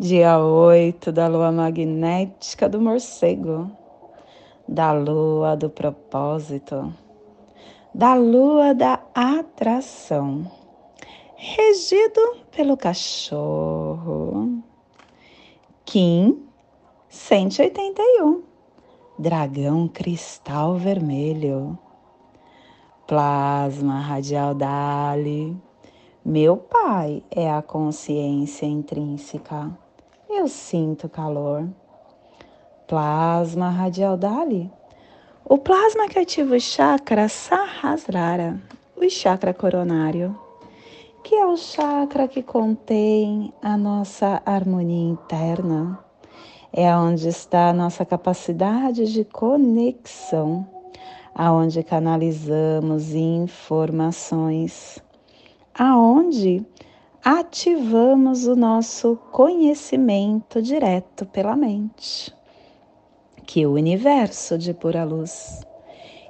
dia 8 da lua magnética do morcego, da lua do propósito, da lua da atração, regido pelo cachorro. Kim 181, dragão cristal vermelho, plasma radial Dali. Meu pai é a consciência intrínseca eu sinto calor. Plasma radial Dali. O plasma que ativa o chakra Sahasrara, o chakra coronário, que é o chakra que contém a nossa harmonia interna. É onde está a nossa capacidade de conexão, aonde canalizamos informações, aonde ativamos o nosso conhecimento direto pela mente. Que o universo de pura luz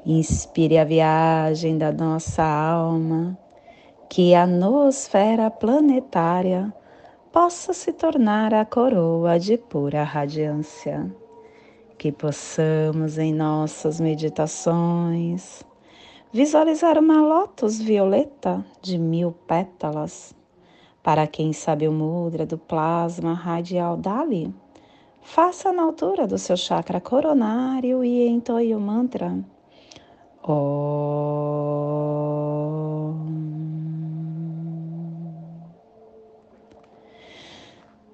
inspire a viagem da nossa alma, que a nosfera planetária possa se tornar a coroa de pura radiância. Que possamos em nossas meditações visualizar uma lótus violeta de mil pétalas para quem sabe o mudra do plasma radial Dali, faça na altura do seu chakra coronário e entoie o mantra. Om.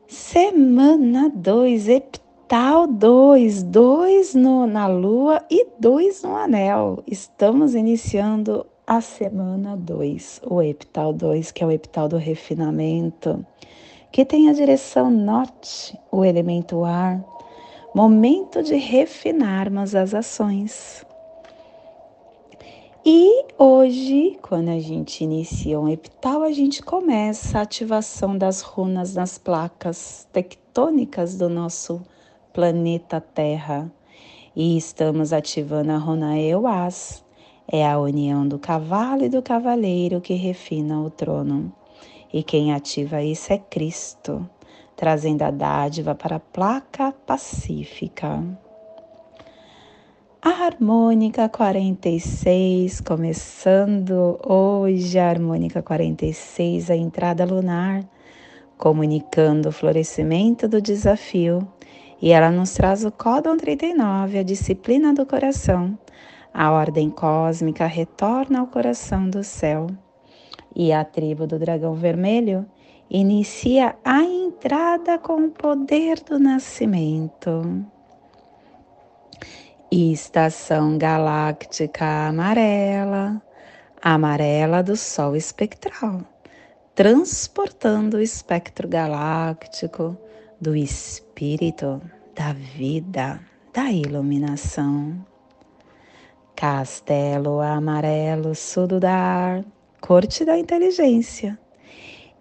Semana 2, epital 2, 2 na lua e 2 no anel. Estamos iniciando a semana 2, o epital 2, que é o epital do refinamento, que tem a direção norte, o elemento ar, momento de refinarmos as ações. E hoje, quando a gente inicia um epital, a gente começa a ativação das runas nas placas tectônicas do nosso planeta Terra. E estamos ativando a runa Euas, é a união do cavalo e do cavaleiro que refina o trono. E quem ativa isso é Cristo, trazendo a dádiva para a placa pacífica. A harmônica 46, começando hoje a harmônica 46, a entrada lunar, comunicando o florescimento do desafio. E ela nos traz o Códon 39, a disciplina do coração a ordem cósmica retorna ao coração do céu e a tribo do dragão vermelho inicia a entrada com o poder do nascimento. Estação galáctica amarela, amarela do Sol espectral, transportando o espectro galáctico do espírito, da vida, da iluminação. Castelo amarelo, sududar, corte da inteligência.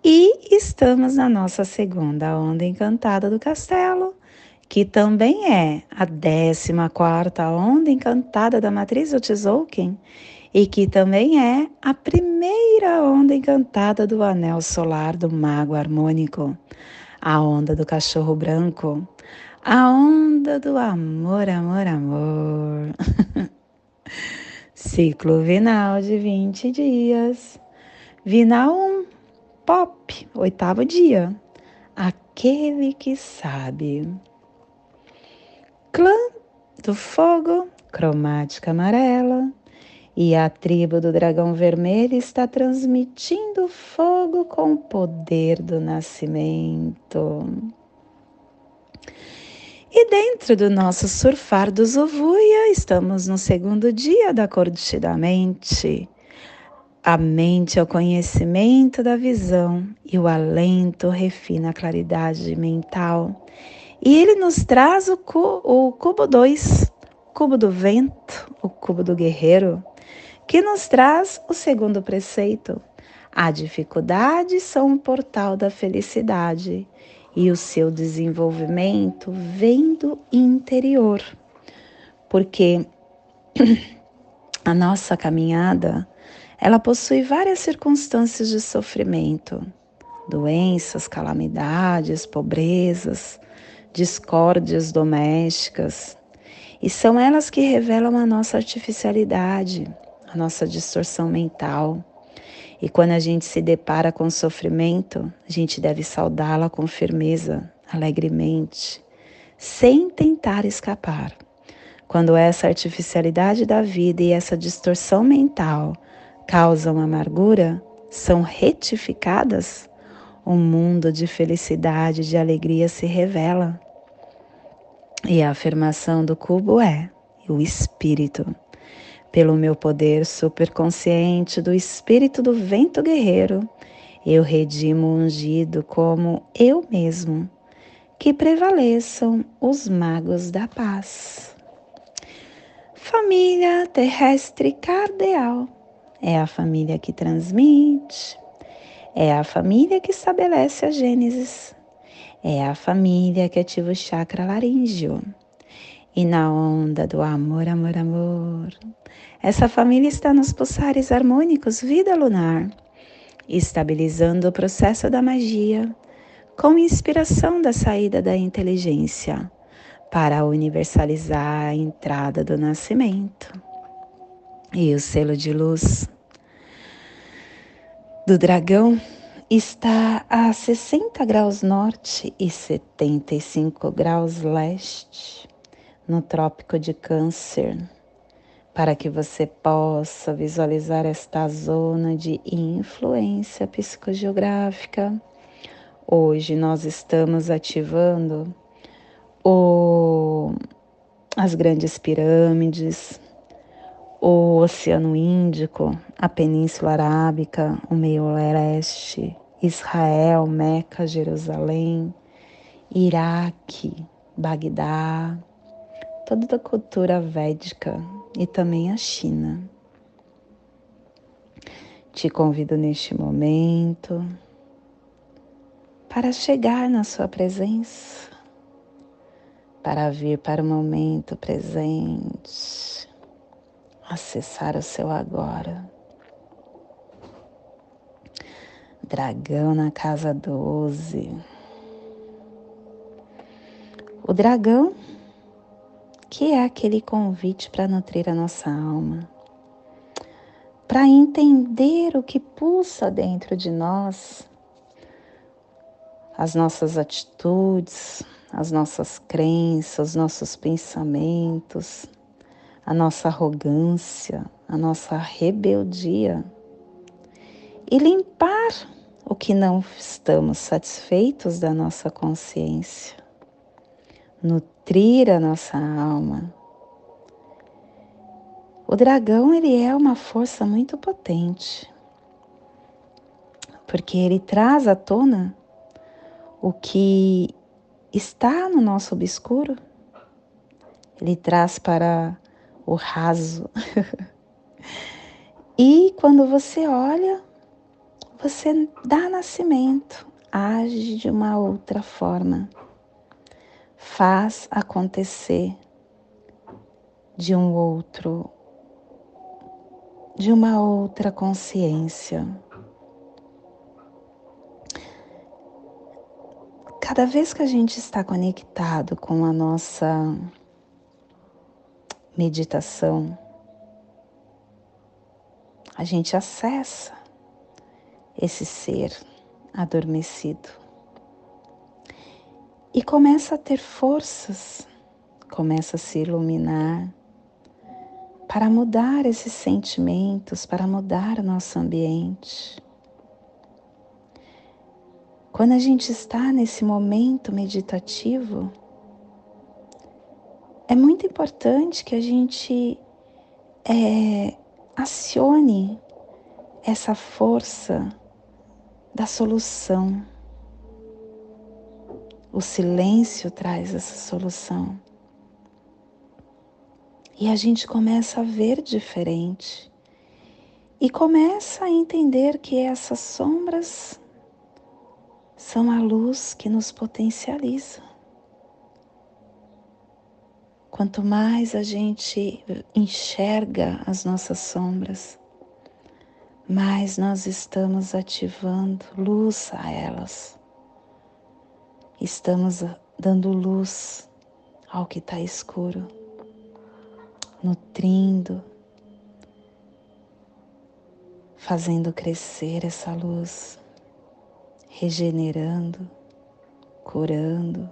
E estamos na nossa segunda onda encantada do castelo, que também é a 14 quarta onda encantada da matriz Otzolk'in e que também é a primeira onda encantada do anel solar do mago harmônico, a onda do cachorro branco, a onda do amor, amor, amor. Ciclo vinal de 20 dias. Vinal 1, pop, oitavo dia. Aquele que sabe. Clã do fogo, cromática amarela. E a tribo do dragão vermelho está transmitindo fogo com o poder do nascimento. E dentro do nosso surfar do Zovuia, estamos no segundo dia da corte da mente. A mente é o conhecimento da visão e o alento refina a claridade mental. E ele nos traz o, cu, o cubo 2, cubo do vento, o cubo do guerreiro, que nos traz o segundo preceito. A dificuldade são um portal da felicidade e o seu desenvolvimento vem do interior. Porque a nossa caminhada, ela possui várias circunstâncias de sofrimento, doenças, calamidades, pobrezas, discórdias domésticas, e são elas que revelam a nossa artificialidade, a nossa distorção mental. E quando a gente se depara com sofrimento, a gente deve saudá-la com firmeza, alegremente, sem tentar escapar. Quando essa artificialidade da vida e essa distorção mental causam amargura, são retificadas, um mundo de felicidade e de alegria se revela. E a afirmação do cubo é: o espírito. Pelo meu poder superconsciente do espírito do vento guerreiro, eu redimo ungido como eu mesmo. Que prevaleçam os magos da paz. Família terrestre cardeal é a família que transmite, é a família que estabelece a Gênesis, é a família que ativa o chakra laríngeo. E na onda do amor, amor, amor, essa família está nos pulsares harmônicos vida lunar, estabilizando o processo da magia, com inspiração da saída da inteligência, para universalizar a entrada do nascimento. E o selo de luz do dragão está a 60 graus norte e 75 graus leste, no Trópico de Câncer, para que você possa visualizar esta zona de influência psicogeográfica. Hoje nós estamos ativando o, as grandes pirâmides, o Oceano Índico, a Península Arábica, o Meio Leste, Israel, Meca, Jerusalém, Iraque, Bagdá, toda a cultura védica e também a China. Te convido neste momento para chegar na sua presença, para vir para o momento presente acessar o seu agora. Dragão na casa 12. O dragão, que é aquele convite para nutrir a nossa alma, para entender o que pulsa dentro de nós, as nossas atitudes, as nossas crenças, os nossos pensamentos, a nossa arrogância, a nossa rebeldia e limpar o que não estamos satisfeitos da nossa consciência, nutrir a nossa alma. O dragão ele é uma força muito potente, porque ele traz à tona o que está no nosso obscuro, ele traz para o raso. e quando você olha, você dá nascimento, age de uma outra forma, faz acontecer de um outro, de uma outra consciência. Cada vez que a gente está conectado com a nossa meditação, a gente acessa esse ser adormecido e começa a ter forças, começa a se iluminar para mudar esses sentimentos, para mudar o nosso ambiente. Quando a gente está nesse momento meditativo, é muito importante que a gente é, acione essa força da solução. O silêncio traz essa solução. E a gente começa a ver diferente e começa a entender que essas sombras são a luz que nos potencializa. Quanto mais a gente enxerga as nossas sombras, mais nós estamos ativando luz a elas. Estamos dando luz ao que está escuro, nutrindo, fazendo crescer essa luz, regenerando, curando,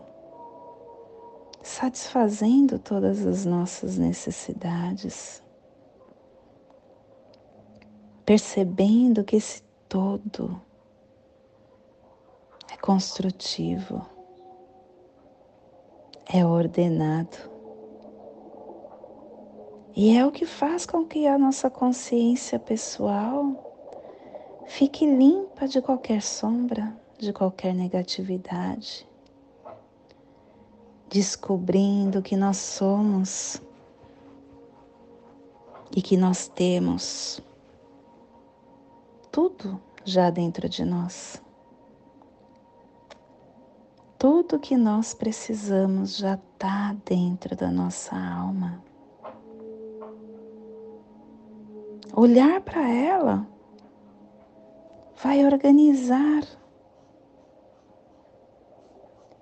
satisfazendo todas as nossas necessidades, percebendo que esse todo é construtivo é ordenado. E é o que faz com que a nossa consciência pessoal fique limpa de qualquer sombra, de qualquer negatividade, descobrindo que nós somos e que nós temos tudo já dentro de nós. Tudo que nós precisamos já está dentro da nossa alma. Olhar para ela vai organizar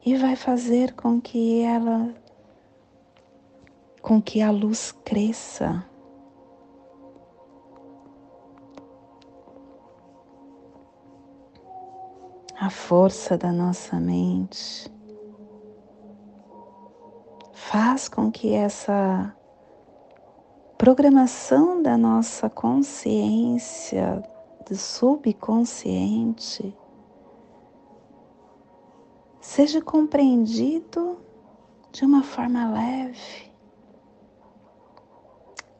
e vai fazer com que ela, com que a luz cresça. A força da nossa mente faz com que essa programação da nossa consciência, do subconsciente, seja compreendido de uma forma leve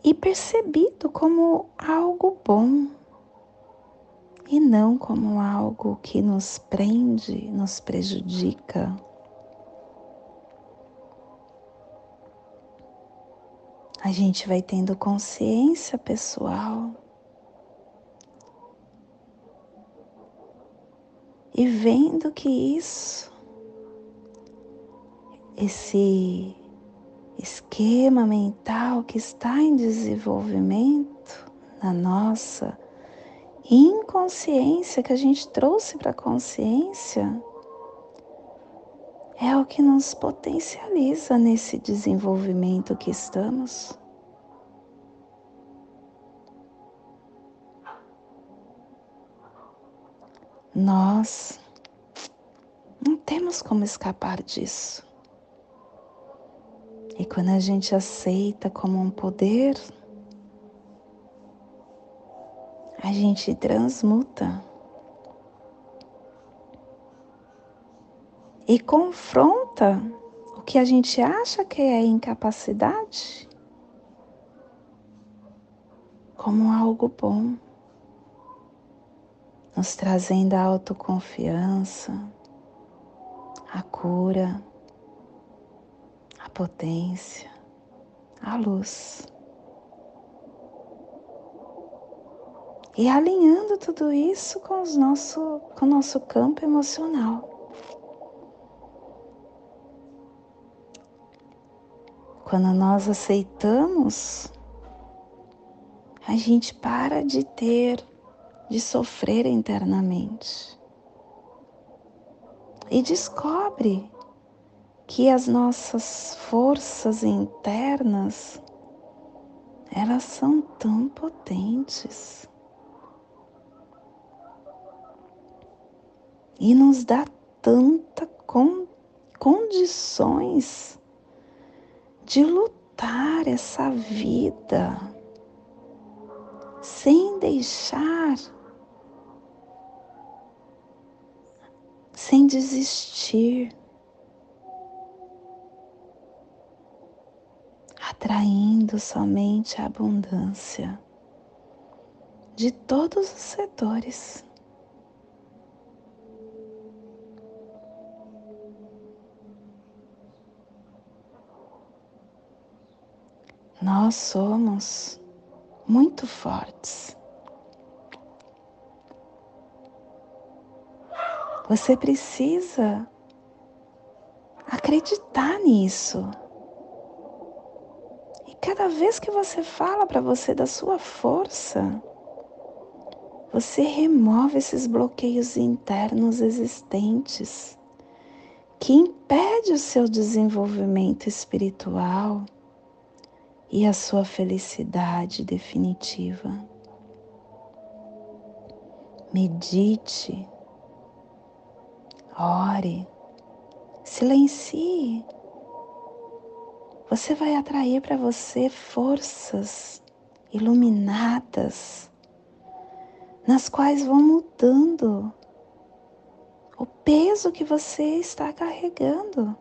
e percebido como algo bom e não como algo que nos prende, nos prejudica. A gente vai tendo consciência pessoal e vendo que isso, esse esquema mental que está em desenvolvimento na nossa inconsciência que a gente trouxe para a consciência é o que nos potencializa nesse desenvolvimento que estamos. Nós não temos como escapar disso. E quando a gente aceita como um poder, a gente transmuta e confronta o que a gente acha que é incapacidade como algo bom, nos trazendo a autoconfiança, a cura, a potência, a luz. E alinhando tudo isso com, os nosso, com o nosso campo emocional. Quando nós aceitamos, a gente para de ter, de sofrer internamente. E descobre que as nossas forças internas, elas são tão potentes. E nos dá tanta con condições de lutar essa vida sem deixar, sem desistir, atraindo somente a abundância de todos os setores. Nós somos muito fortes. Você precisa acreditar nisso. E cada vez que você fala para você da sua força, você remove esses bloqueios internos existentes que impede o seu desenvolvimento espiritual e a sua felicidade definitiva. Medite, ore, silencie. Você vai atrair para você forças iluminadas, nas quais vão mudando o peso que você está carregando.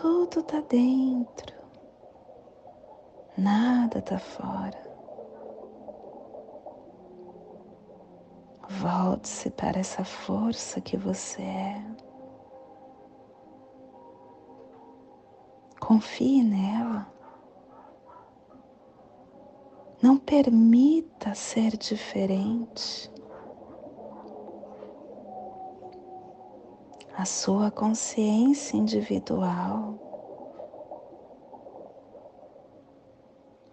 Tudo está dentro, nada está fora. Volte-se para essa força que você é. Confie nela. Não permita ser diferente. A sua consciência individual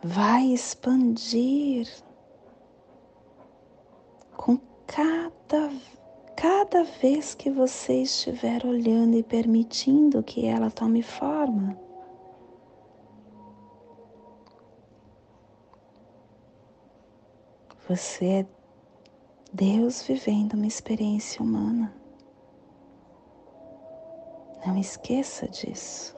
vai expandir com cada, cada vez que você estiver olhando e permitindo que ela tome forma. Você é Deus vivendo uma experiência humana. Não esqueça disso.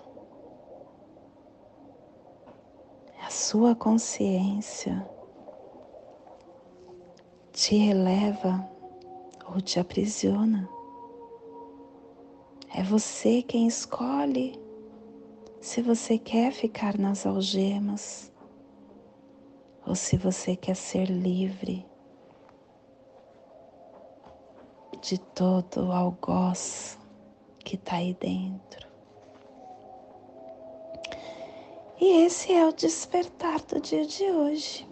A sua consciência te eleva ou te aprisiona. É você quem escolhe se você quer ficar nas algemas ou se você quer ser livre de todo o algoz que está aí dentro. E esse é o despertar do dia de hoje.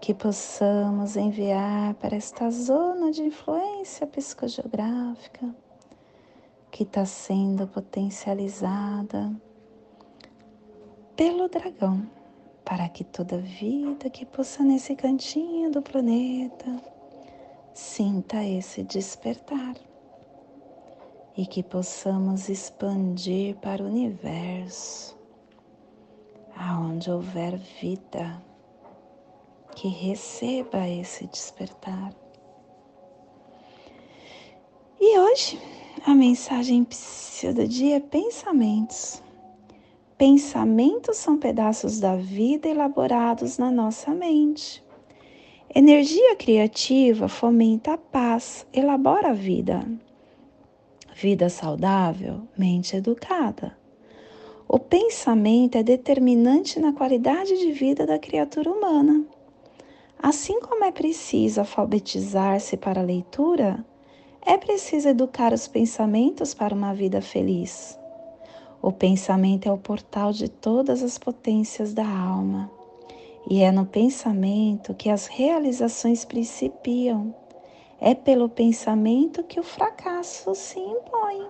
Que possamos enviar para esta zona de influência psicogeográfica que está sendo potencializada pelo dragão para que toda vida que possa nesse cantinho do planeta sinta esse despertar e que possamos expandir para o universo, aonde houver vida, que receba esse despertar. E hoje a mensagem do dia é pensamentos. Pensamentos são pedaços da vida elaborados na nossa mente. Energia criativa fomenta a paz, elabora a vida. Vida saudável, mente educada. O pensamento é determinante na qualidade de vida da criatura humana. Assim como é preciso alfabetizar-se para a leitura, é preciso educar os pensamentos para uma vida feliz. O pensamento é o portal de todas as potências da alma, e é no pensamento que as realizações principiam. É pelo pensamento que o fracasso se impõe.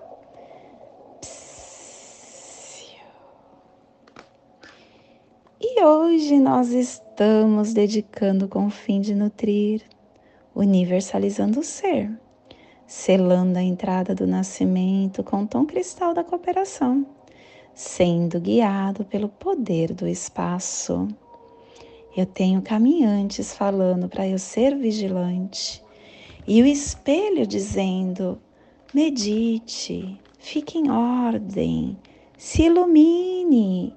E hoje nós estamos dedicando com o fim de nutrir, universalizando o ser, selando a entrada do nascimento com o tom cristal da cooperação sendo guiado pelo poder do espaço. Eu tenho caminhantes falando para eu ser vigilante e o espelho dizendo: medite, fique em ordem, se ilumine,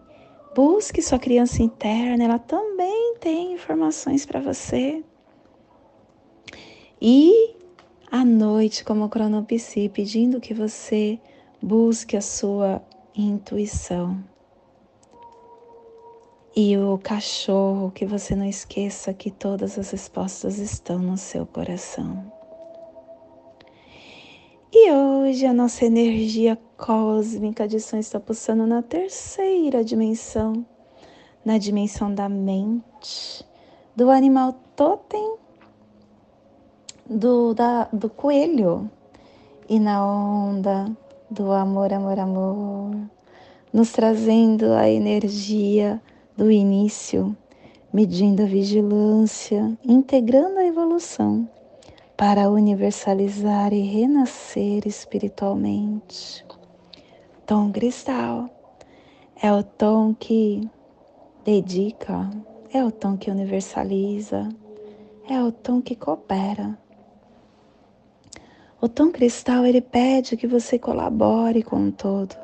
busque sua criança interna, ela também tem informações para você. E à noite, como cronopsi, pedindo que você busque a sua intuição. E o cachorro, que você não esqueça que todas as respostas estão no seu coração. Hoje a nossa energia cósmica de som está pulsando na terceira dimensão, na dimensão da mente, do animal totem, do, da, do coelho, e na onda do amor, amor, amor, nos trazendo a energia do início, medindo a vigilância, integrando a evolução para universalizar e renascer espiritualmente. Tom cristal é o tom que dedica, é o tom que universaliza, é o tom que coopera. O tom cristal ele pede que você colabore com o todo,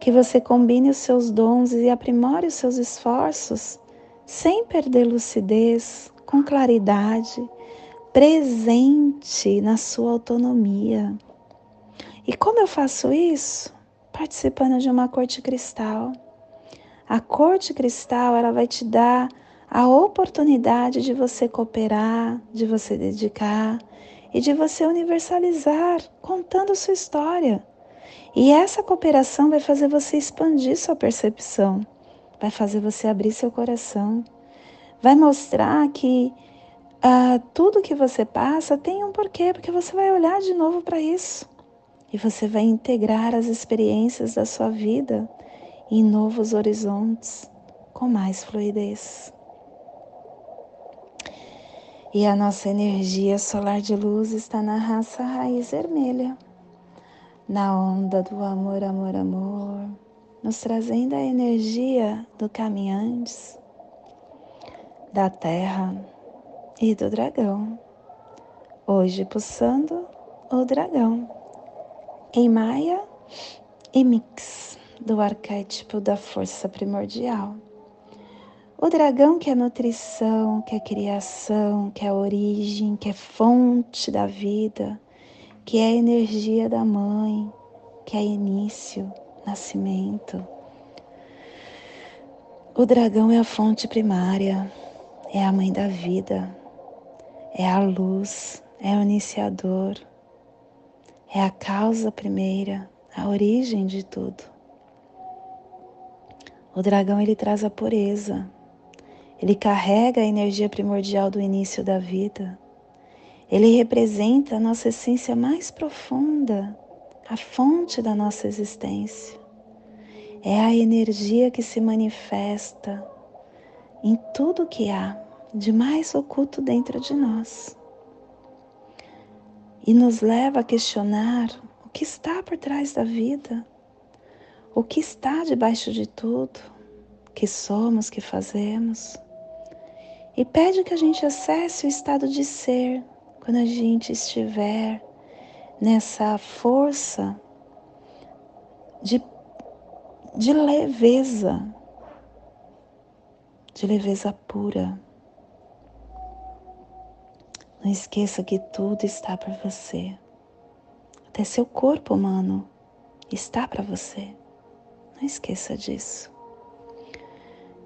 que você combine os seus dons e aprimore os seus esforços sem perder lucidez, com claridade presente na sua autonomia. E como eu faço isso? Participando de uma corte cristal. A corte cristal, ela vai te dar a oportunidade de você cooperar, de você dedicar e de você universalizar, contando sua história. E essa cooperação vai fazer você expandir sua percepção, vai fazer você abrir seu coração, vai mostrar que ah, tudo que você passa tem um porquê, porque você vai olhar de novo para isso e você vai integrar as experiências da sua vida em novos horizontes com mais fluidez. E a nossa energia solar de luz está na raça raiz vermelha, na onda do amor, amor, amor, nos trazendo a energia do caminhantes, da terra e do dragão. Hoje pulsando o dragão. Em Maia e Mix, do arquétipo da força primordial. O dragão que é nutrição, que é criação, que é origem, que é fonte da vida, que é a energia da mãe, que é início, nascimento. O dragão é a fonte primária, é a mãe da vida, é a luz, é o iniciador, é a causa primeira, a origem de tudo. O dragão ele traz a pureza, ele carrega a energia primordial do início da vida. Ele representa a nossa essência mais profunda, a fonte da nossa existência. É a energia que se manifesta em tudo que há de mais oculto dentro de nós. E nos leva a questionar o que está por trás da vida, o que está debaixo de tudo, que somos, que fazemos, e pede que a gente acesse o estado de ser quando a gente estiver nessa força de, de leveza, de leveza pura não esqueça que tudo está para você. Até seu corpo humano está para você. Não esqueça disso.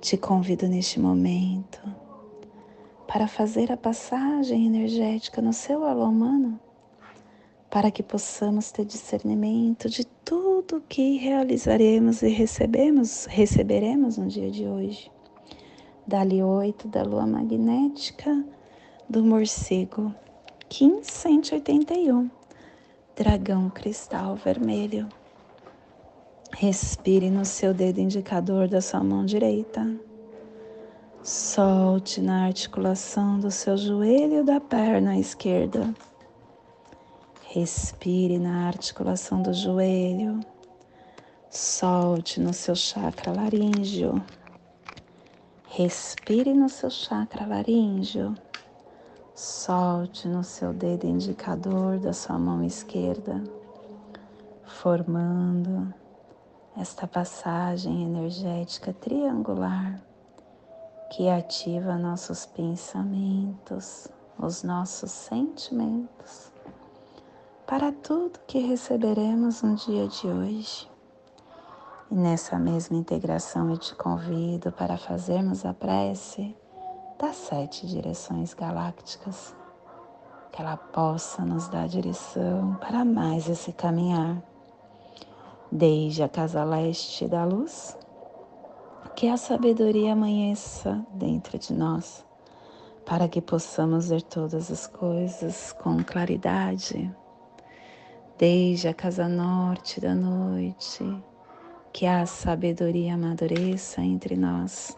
Te convido neste momento para fazer a passagem energética no seu alô humano, para que possamos ter discernimento de tudo que realizaremos e recebemos, receberemos no dia de hoje. Dali 8 da lua magnética do morcego, Kim 181, dragão cristal vermelho. Respire no seu dedo indicador da sua mão direita. Solte na articulação do seu joelho da perna esquerda. Respire na articulação do joelho. Solte no seu chakra laríngeo. Respire no seu chakra laríngeo. Solte no seu dedo indicador da sua mão esquerda, formando esta passagem energética triangular que ativa nossos pensamentos, os nossos sentimentos, para tudo que receberemos no dia de hoje. E nessa mesma integração eu te convido para fazermos a prece das sete direções galácticas, que ela possa nos dar direção para mais esse caminhar. Desde a casa leste da luz, que a sabedoria amanheça dentro de nós, para que possamos ver todas as coisas com claridade. Desde a casa norte da noite, que a sabedoria amadureça entre nós,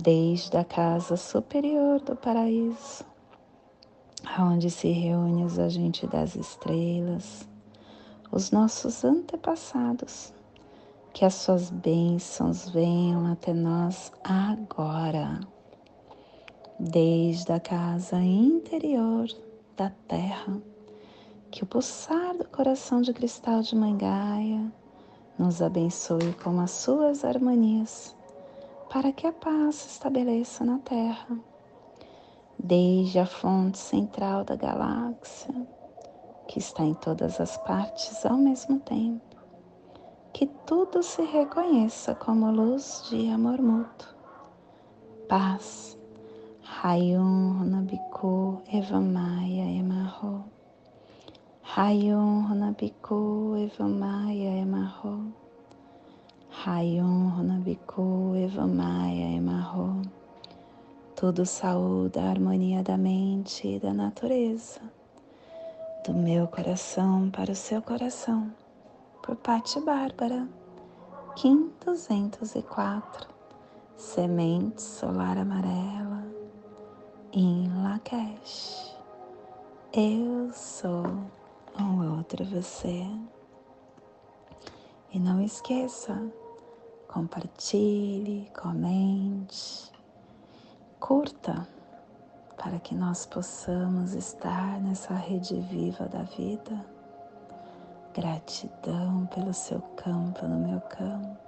Desde a casa superior do paraíso, onde se reúne os agentes das estrelas, os nossos antepassados, que as suas bênçãos venham até nós agora, desde a casa interior da Terra, que o pulsar do coração de cristal de Mangaia nos abençoe com as suas harmonias, para que a paz se estabeleça na Terra, desde a fonte central da galáxia que está em todas as partes ao mesmo tempo. Que tudo se reconheça como luz de amor mútuo. Paz. Rayum Runabiku Evamaya Emarro. Rayum Runabiku Evamaya Emarro. Rayum Runabiku Evamaya Emarro. Tudo saúde a harmonia da mente e da natureza do meu coração para o seu coração, por Patti Bárbara, Kim 204, Semente Solar Amarela, em Lakesh. Eu sou um outro você. E não esqueça, compartilhe, comente, curta para que nós possamos estar nessa rede viva da vida. Gratidão pelo seu campo no meu campo.